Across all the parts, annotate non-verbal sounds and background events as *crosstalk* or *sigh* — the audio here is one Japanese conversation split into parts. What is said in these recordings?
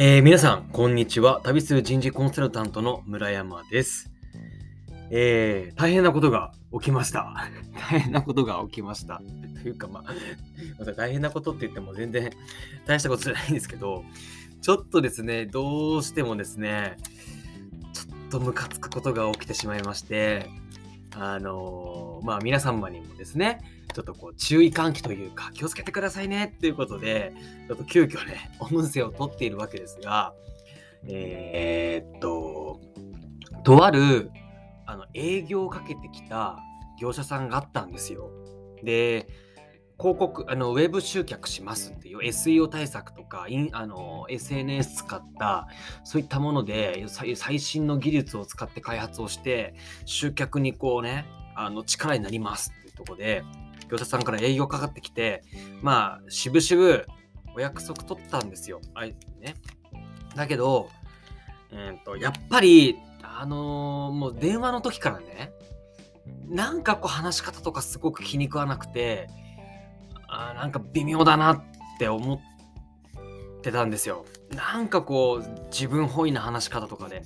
えー、皆さん、こんにちは。旅する人事コンサルタントの村山です。えー、大変なことが起きました。大変なことが起きました。というか、まあ、大変なことって言っても全然大したことじゃないんですけど、ちょっとですね、どうしてもですね、ちょっとムカつくことが起きてしまいまして、あのー、まあ皆様にもですね、ちょっとこう注意喚起というか気をつけてくださいねっていうことで、ちょっと急遽ね、*laughs* 音声を取っているわけですが、えー、っと、とあるあの営業をかけてきた業者さんがあったんですよ。で、広告、あのウェブ集客しますっていう SEO 対策とか、インあの SNS 使ったそういったもので最新の技術を使って開発をして集客にこうね、あの力になりますっていうとこで、業者さんから営業かかってきて、まあ、しぶしぶお約束取ったんですよ。あね。だけど、えーと、やっぱり、あのー、もう電話の時からね、なんかこう話し方とかすごく気に食わなくて、あなんか微妙だなって思ってたんですよ。なんかこう自分本位な話し方とかで。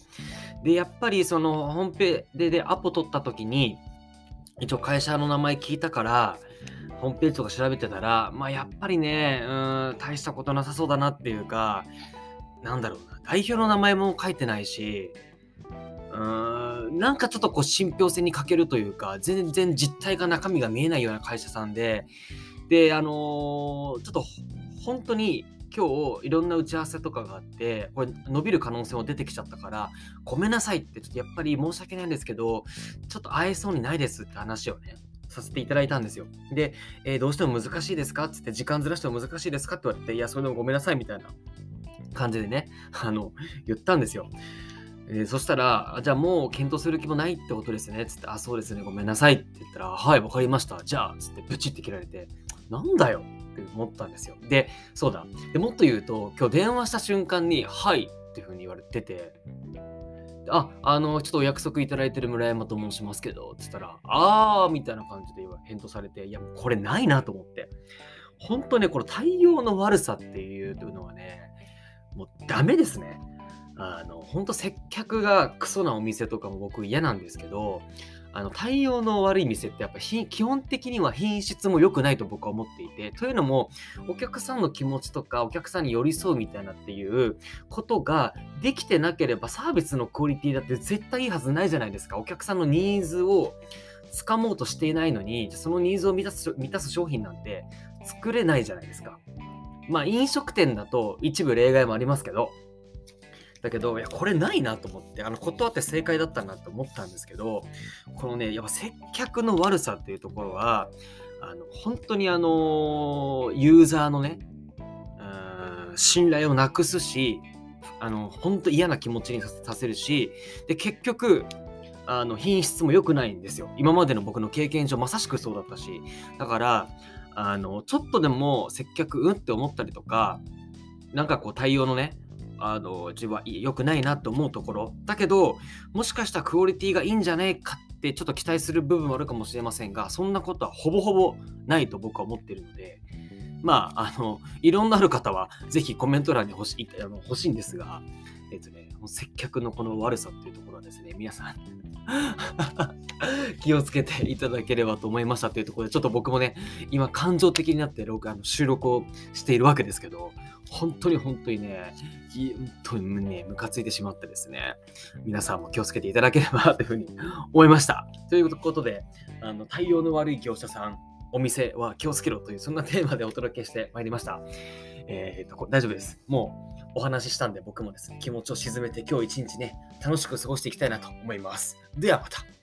で、やっぱりそのホームペででアポ取った時に、一応会社の名前聞いたから、ホームページとか調べてたら、まあやっぱりね、うん、大したことなさそうだなっていうか、なんだろうな、代表の名前も書いてないし、うーん、なんかちょっとこう信憑性に欠けるというか、全然実態が中身が見えないような会社さんで、で、あのー、ちょっと本当に今日いろんな打ち合わせとかがあってこれ伸びる可能性も出てきちゃったからごめんなさいってちょっとやっぱり申し訳ないんですけどちょっと会えそうにないですって話をねさせていただいたんですよ。で、えー、どうしても難しいですか？って言って時間ずらしても難しいですか？って言われていやそれでもごめんなさいみたいな感じでね *laughs* あの言ったんですよ。えー、そしたら、じゃあもう検討する気もないってことですね。つって、あ、そうですね。ごめんなさいって言ったら、はい、わかりました。じゃあ、つってブチって切られて、なんだよ？って思ったんですよ。で、そうだ。でもっと言うと、今日電話した瞬間に、はいっていうふうに言われてて、あ、あの、ちょっとお約束いただいてる村山と申しますけど、つったら、あーみたいな感じで返答されて、いや、これないなと思って。本当ね、この対応の悪さっていうのはね、もうダメですね。あの、本当接客がクソなお店とかも僕嫌なんですけど、あの対応の悪い店ってやっぱ基本的には品質も良くないと僕は思っていてというのもお客さんの気持ちとかお客さんに寄り添うみたいなっていうことができてなければサービスのクオリティだって絶対いいはずないじゃないですか。お客さんのニーズをつかもうとしていないのにそのニーズを満たす満たす商品なんて作れないじゃないですか。まあ飲食店だと一部例外もありますけどだけど、いや、これないなと思って、あの、断って正解だったなと思ったんですけど、このね、やっぱ接客の悪さっていうところは、あの、本当にあの、ユーザーのね、信頼をなくすし、あの、本当嫌な気持ちにさせるし、で、結局、あの、品質も良くないんですよ。今までの僕の経験上、まさしくそうだったし。だから、あの、ちょっとでも接客、うんって思ったりとか、なんかこう対応のね、あの自分は良くないなと思うところ。だけどもしかしたらクオリティがいいんじゃねえかってちょっと期待する部分もあるかもしれませんがそんなことはほぼほぼないと僕は思ってるのでまああのいろんなある方はぜひコメント欄に欲しいあの欲しいんですがえっとね接客のこの悪さっていうところはですね皆さん。気をつけていただければと思いましたというところでちょっと僕もね今感情的になってあの収録をしているわけですけど本当に本当にね、本当にね、ムカついてしまってですね、皆さんも気をつけていただければというふうに思いました。ということで、あの対応の悪い業者さん、お店は気をつけろという、そんなテーマでお届けしてまいりました。えー、と大丈夫です。もうお話ししたんで僕もですね、気持ちを沈めて今日一日ね、楽しく過ごしていきたいなと思います。ではまた。